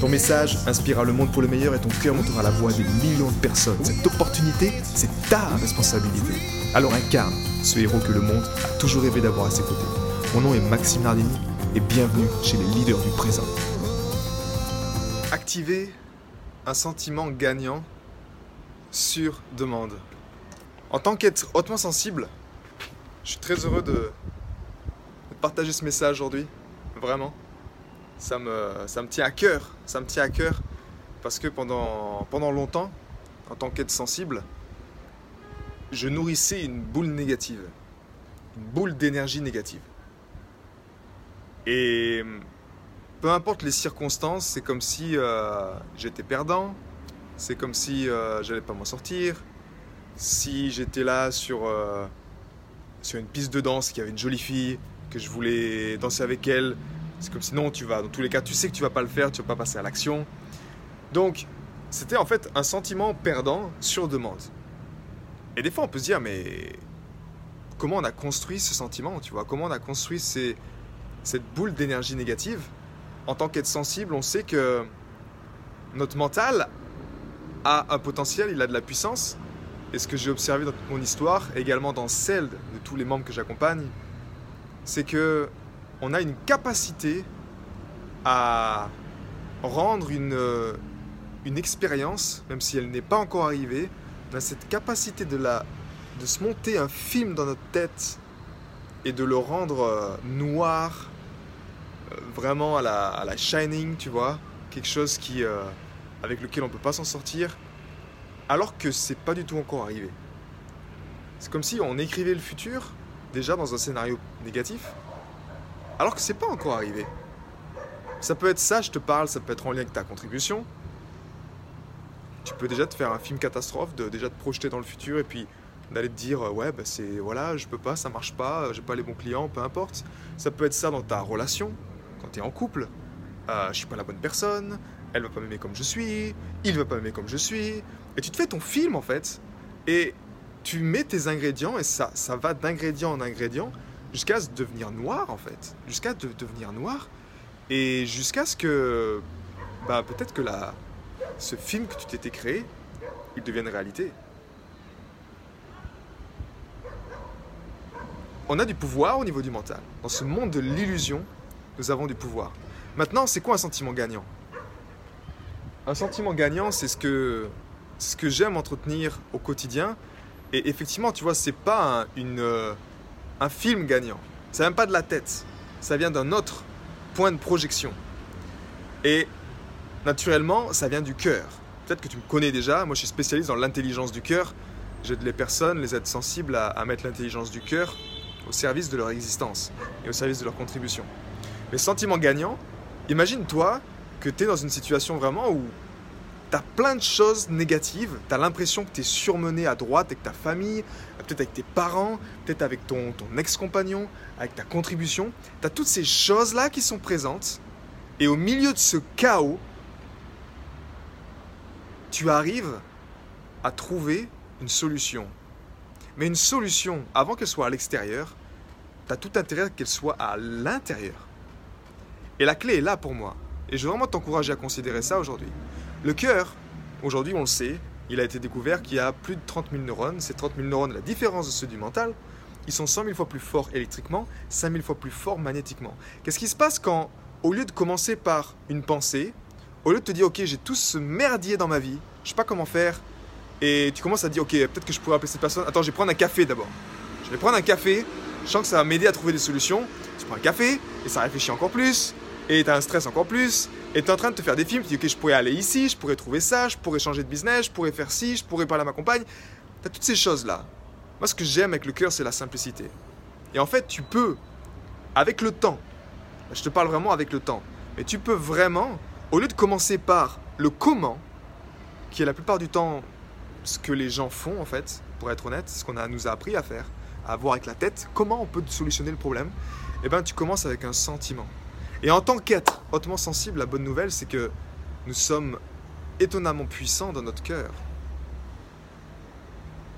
Ton message inspirera le monde pour le meilleur et ton cœur montera la voix des millions de personnes. Cette opportunité, c'est ta responsabilité. Alors incarne ce héros que le monde a toujours rêvé d'avoir à ses côtés. Mon nom est Maxime Nardini et bienvenue chez les leaders du présent. Activer un sentiment gagnant sur demande. En tant qu'être hautement sensible, je suis très heureux de, de partager ce message aujourd'hui. Vraiment ça me, ça me tient à cœur. Ça me tient à cœur parce que pendant, pendant longtemps, en tant qu'être sensible, je nourrissais une boule négative, une boule d'énergie négative. Et peu importe les circonstances, c'est comme si euh, j'étais perdant, c'est comme si euh, j'allais pas m'en sortir, si j'étais là sur, euh, sur une piste de danse, qu'il y avait une jolie fille, que je voulais danser avec elle, c'est comme sinon tu vas, dans tous les cas, tu sais que tu vas pas le faire, tu vas pas passer à l'action. Donc, c'était en fait un sentiment perdant sur demande. Et des fois, on peut se dire, mais comment on a construit ce sentiment, tu vois? Comment on a construit cette boule d'énergie négative? En tant qu'être sensible, on sait que notre mental a un potentiel, il a de la puissance. Et ce que j'ai observé dans toute mon histoire, également dans celle de tous les membres que j'accompagne, c'est que on a une capacité à rendre une, une expérience, même si elle n'est pas encore arrivée, on a cette capacité de, la, de se monter un film dans notre tête et de le rendre euh, noir, euh, vraiment à la, à la, Shining, tu vois, quelque chose qui, euh, avec lequel on ne peut pas s'en sortir, alors que c'est pas du tout encore arrivé. C'est comme si on écrivait le futur déjà dans un scénario négatif, alors que c'est pas encore arrivé. Ça peut être ça, je te parle, ça peut être en lien avec ta contribution. Tu peux déjà te faire un film catastrophe, de déjà te projeter dans le futur et puis d'aller te dire euh, ouais bah c'est voilà je peux pas ça marche pas j'ai pas les bons clients peu importe ça peut être ça dans ta relation quand tu es en couple euh, je suis pas la bonne personne elle va pas m'aimer comme je suis il va pas m'aimer comme je suis et tu te fais ton film en fait et tu mets tes ingrédients et ça ça va d'ingrédient en ingrédient jusqu'à devenir noir en fait, jusqu'à de, devenir noir, et jusqu'à ce que, bah, peut-être que la, ce film que tu t'étais créé, il devienne réalité. On a du pouvoir au niveau du mental. Dans ce monde de l'illusion, nous avons du pouvoir. Maintenant, c'est quoi un sentiment gagnant? Un sentiment gagnant, c'est ce que, ce que j'aime entretenir au quotidien. Et effectivement, tu vois, c'est pas une, euh, un film gagnant. Ça vient pas de la tête, ça vient d'un autre point de projection. Et naturellement, ça vient du cœur. Peut-être que tu me connais déjà, moi je suis spécialiste dans l'intelligence du cœur. J'aide les personnes, les êtres sensibles à, à mettre l'intelligence du cœur au service de leur existence et au service de leur contribution. Mais sentiment gagnant, imagine-toi que tu es dans une situation vraiment où tu as plein de choses négatives, tu as l'impression que tu es surmené à droite avec ta famille, peut-être avec tes parents, peut-être avec ton, ton ex-compagnon, avec ta contribution. Tu as toutes ces choses-là qui sont présentes. Et au milieu de ce chaos, tu arrives à trouver une solution. Mais une solution, avant qu'elle soit à l'extérieur, tu as tout intérêt qu'elle soit à l'intérieur. Et la clé est là pour moi. Et je veux vraiment t'encourager à considérer ça aujourd'hui. Le cœur, aujourd'hui on le sait, il a été découvert qu'il y a plus de 30 000 neurones. Ces 30 000 neurones, la différence de ceux du mental, ils sont 100 000 fois plus forts électriquement, 5 000 fois plus forts magnétiquement. Qu'est-ce qui se passe quand, au lieu de commencer par une pensée, au lieu de te dire, ok, j'ai tout ce merdier dans ma vie, je sais pas comment faire, et tu commences à dire, ok, peut-être que je pourrais appeler cette personne, attends, je vais prendre un café d'abord. Je vais prendre un café, je sens que ça va m'aider à trouver des solutions. Tu prends un café, et ça réfléchit encore plus, et tu as un stress encore plus, et tu es en train de te faire des films, tu dis ok je pourrais aller ici, je pourrais trouver ça, je pourrais changer de business, je pourrais faire ci, je pourrais parler à ma compagne. Tu as toutes ces choses-là. Moi ce que j'aime avec le cœur c'est la simplicité. Et en fait tu peux, avec le temps, je te parle vraiment avec le temps, mais tu peux vraiment, au lieu de commencer par le comment, qui est la plupart du temps ce que les gens font en fait, pour être honnête, ce qu'on a, nous a appris à faire, à voir avec la tête, comment on peut solutionner le problème, eh ben tu commences avec un sentiment. Et en tant qu'être hautement sensible, la bonne nouvelle c'est que nous sommes étonnamment puissants dans notre cœur.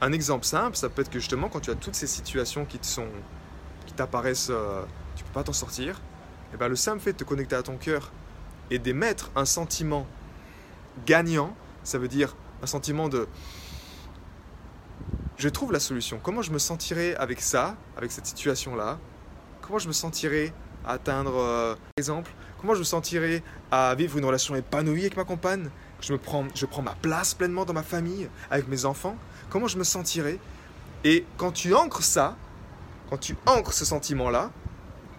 Un exemple simple, ça peut être que justement quand tu as toutes ces situations qui te sont qui t'apparaissent, euh, tu peux pas t'en sortir, et eh ben le simple fait de te connecter à ton cœur et d'émettre un sentiment gagnant, ça veut dire un sentiment de je trouve la solution. Comment je me sentirais avec ça, avec cette situation-là? Comment je me sentirais à atteindre, euh, exemple Comment je me sentirais à vivre une relation épanouie avec ma compagne? Je, me prends, je prends ma place pleinement dans ma famille, avec mes enfants. Comment je me sentirais? Et quand tu ancres ça, quand tu ancres ce sentiment-là,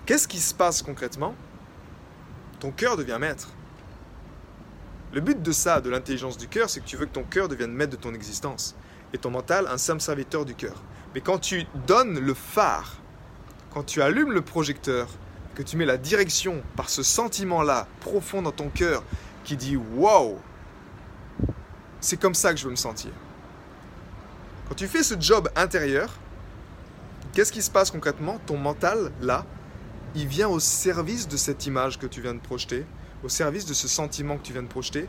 qu'est-ce qui se passe concrètement? Ton cœur devient maître. Le but de ça, de l'intelligence du cœur, c'est que tu veux que ton cœur devienne maître de ton existence. Et ton mental un simple serviteur du cœur. Mais quand tu donnes le phare, quand tu allumes le projecteur, que tu mets la direction par ce sentiment-là profond dans ton cœur qui dit Wow, c'est comme ça que je veux me sentir. Quand tu fais ce job intérieur, qu'est-ce qui se passe concrètement? Ton mental, là, il vient au service de cette image que tu viens de projeter, au service de ce sentiment que tu viens de projeter.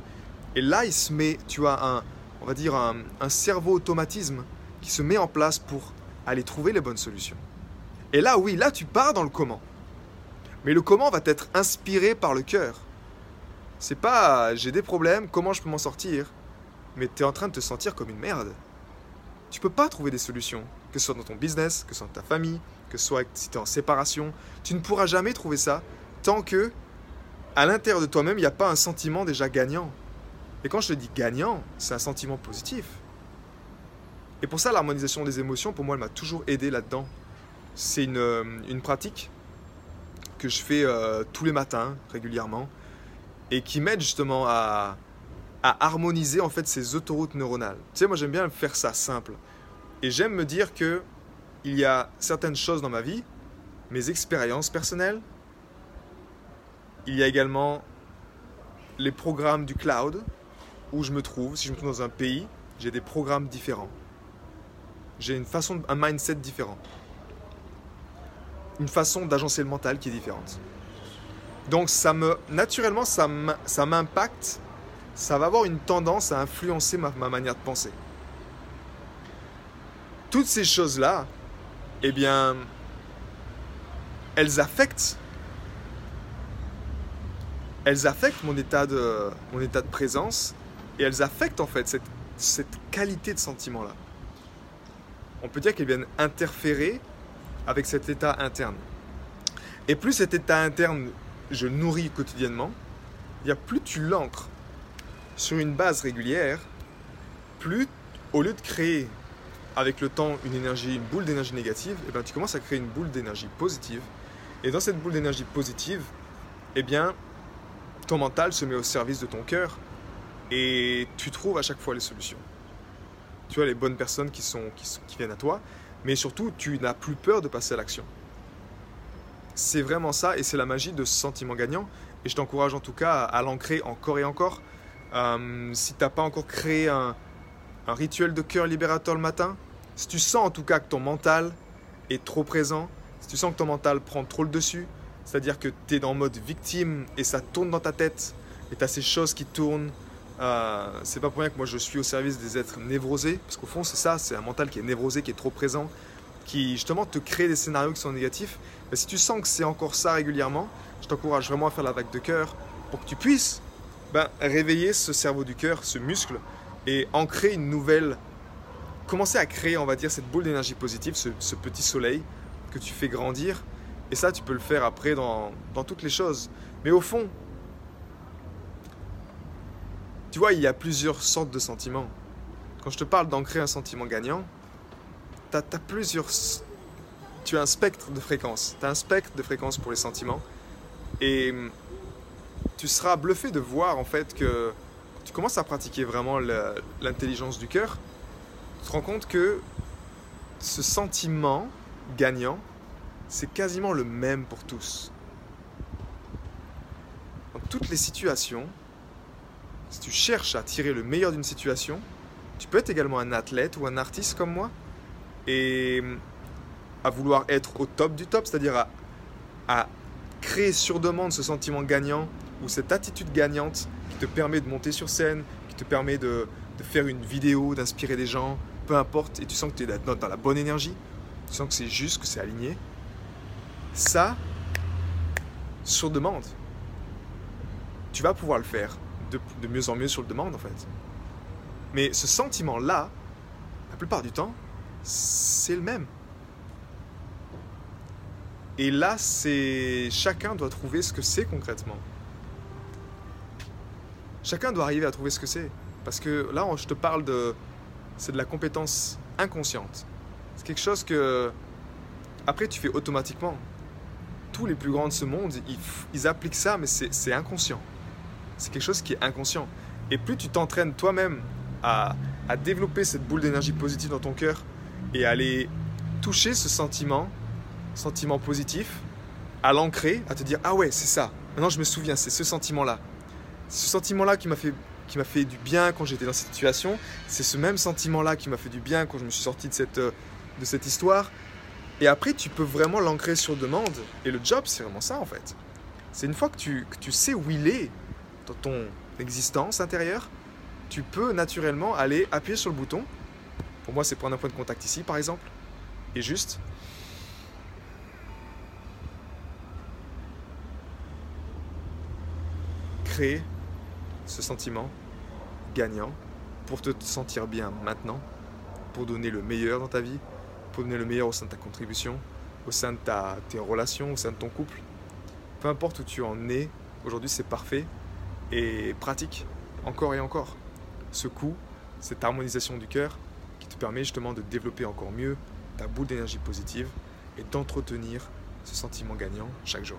Et là, il se met, tu as un, on va dire, un, un cerveau automatisme qui se met en place pour aller trouver les bonnes solutions. Et là, oui, là, tu pars dans le comment. Mais le comment va être inspiré par le cœur. C'est pas j'ai des problèmes, comment je peux m'en sortir? Mais tu es en train de te sentir comme une merde. Tu peux pas trouver des solutions, que ce soit dans ton business, que ce soit dans ta famille, que ce soit si tu es en séparation. Tu ne pourras jamais trouver ça tant que à l'intérieur de toi-même, il n'y a pas un sentiment déjà gagnant. Et quand je te dis gagnant, c'est un sentiment positif. Et pour ça, l'harmonisation des émotions, pour moi, elle m'a toujours aidé là-dedans. C'est une, euh, une, pratique que je fais euh, tous les matins, régulièrement, et qui m'aide justement à, harmoniser en fait ces autoroutes neuronales. Tu sais, moi j'aime bien faire ça simple. Et j'aime me dire que il y a certaines choses dans ma vie, mes expériences personnelles, il y a également les programmes du cloud où je me trouve. Si je me trouve dans un pays, j'ai des programmes différents. J'ai une façon, un mindset différent. Une façon d'agencer le mental qui est différente. Donc ça me, naturellement, ça m'impacte. Ça va avoir une tendance à influencer ma, ma manière de penser. Toutes ces choses-là, eh bien, elles affectent elles affectent mon état de, mon état de présence et elles affectent en fait cette, cette qualité de sentiment-là. On peut dire qu'elles viennent interférer avec cet état interne. Et plus cet état interne je nourris quotidiennement, plus tu l'ancres sur une base régulière, plus au lieu de créer avec le temps une boule d'énergie négative, eh bien, tu commences à créer une boule d'énergie positive. Et dans cette boule d'énergie positive, eh bien, ton mental se met au service de ton cœur et tu trouves à chaque fois les solutions. Tu as les bonnes personnes qui, sont, qui, viennent à toi, mais surtout, tu n'as plus peur de passer à l'action. C'est vraiment ça et c'est la magie de ce sentiment gagnant. Et je t'encourage en tout cas à, l'ancrer encore et encore. Euh, si tu n'as pas encore créé un, rituel de cœur libérateur le matin, si tu sens en tout cas que ton mental est trop présent, si tu sens que ton mental prend trop le dessus, c'est-à-dire que tu es dans mode victime et ça tourne dans ta tête et tu as ces choses qui tournent. Euh, c'est pas pour rien que moi je suis au service des êtres névrosés, parce qu'au fond c'est ça, c'est un mental qui est névrosé, qui est trop présent, qui justement te crée des scénarios qui sont négatifs. Mais si tu sens que c'est encore ça régulièrement, je t'encourage vraiment à faire la vague de cœur pour que tu puisses ben, réveiller ce cerveau du cœur, ce muscle, et ancrer une nouvelle. Commencer à créer, on va dire, cette boule d'énergie positive, ce petit soleil que tu fais grandir et ça, tu peux le faire après dans, toutes les choses. Mais au fond, tu vois, il y a plusieurs sortes de sentiments. Quand je te parle d'ancrer un sentiment gagnant, tu as, plusieurs... Tu as un spectre de fréquences. Tu un spectre de fréquences pour les sentiments. Et tu seras bluffé de voir en fait que tu commences à pratiquer vraiment l'intelligence du cœur. Tu te rends compte que ce sentiment gagnant, c'est quasiment le même pour tous. Dans toutes les situations, si tu cherches à tirer le meilleur d'une situation, tu peux être également un athlète ou un artiste comme moi et à vouloir être au top du top, c'est-à-dire à, créer sur demande ce sentiment gagnant ou cette attitude gagnante qui te permet de monter sur scène, qui te permet de faire une vidéo, d'inspirer des gens, peu importe, et tu sens que tu es dans la bonne énergie, tu sens que c'est juste, que c'est aligné. Ça, sur demande, tu vas pouvoir le faire de, mieux en mieux sur le demande en fait. Mais ce sentiment-là, la plupart du temps, c'est le même. Et là, c'est chacun doit trouver ce que c'est concrètement. Chacun doit arriver à trouver ce que c'est. Parce que là, je te parle de. C'est de la compétence inconsciente. C'est quelque chose que. Après, tu fais automatiquement. Tous les plus grands de ce monde, ils appliquent ça, mais c'est inconscient. C'est quelque chose qui est inconscient. Et plus tu t'entraînes toi-même à, à, développer cette boule d'énergie positive dans ton cœur et à aller toucher ce sentiment, sentiment positif, à l'ancrer, à te dire Ah ouais, c'est ça. Maintenant, je me souviens, c'est ce sentiment-là. Ce sentiment-là qui m'a fait qui m'a fait du bien quand j'étais dans cette situation. C'est ce même sentiment-là qui m'a fait du bien quand je me suis sorti de cette, euh, de cette histoire. Et après, tu peux vraiment l'ancrer sur demande. Et le job, c'est vraiment ça en fait. C'est une fois que tu, que tu sais où il est dans ton existence intérieure, tu peux naturellement aller appuyer sur le bouton. Pour moi, c'est prendre un point de contact ici, par exemple. Et juste créer ce sentiment gagnant pour te sentir bien maintenant, pour donner le meilleur dans ta vie, pour donner le meilleur au sein de ta contribution, au sein de ta, tes relations, au sein de ton couple. Peu importe où tu en es, aujourd'hui c'est parfait et pratique encore et encore. Ce coup, cette harmonisation du cœur qui te permet justement de développer encore mieux ta boule d'énergie positive et d'entretenir ce sentiment gagnant chaque jour.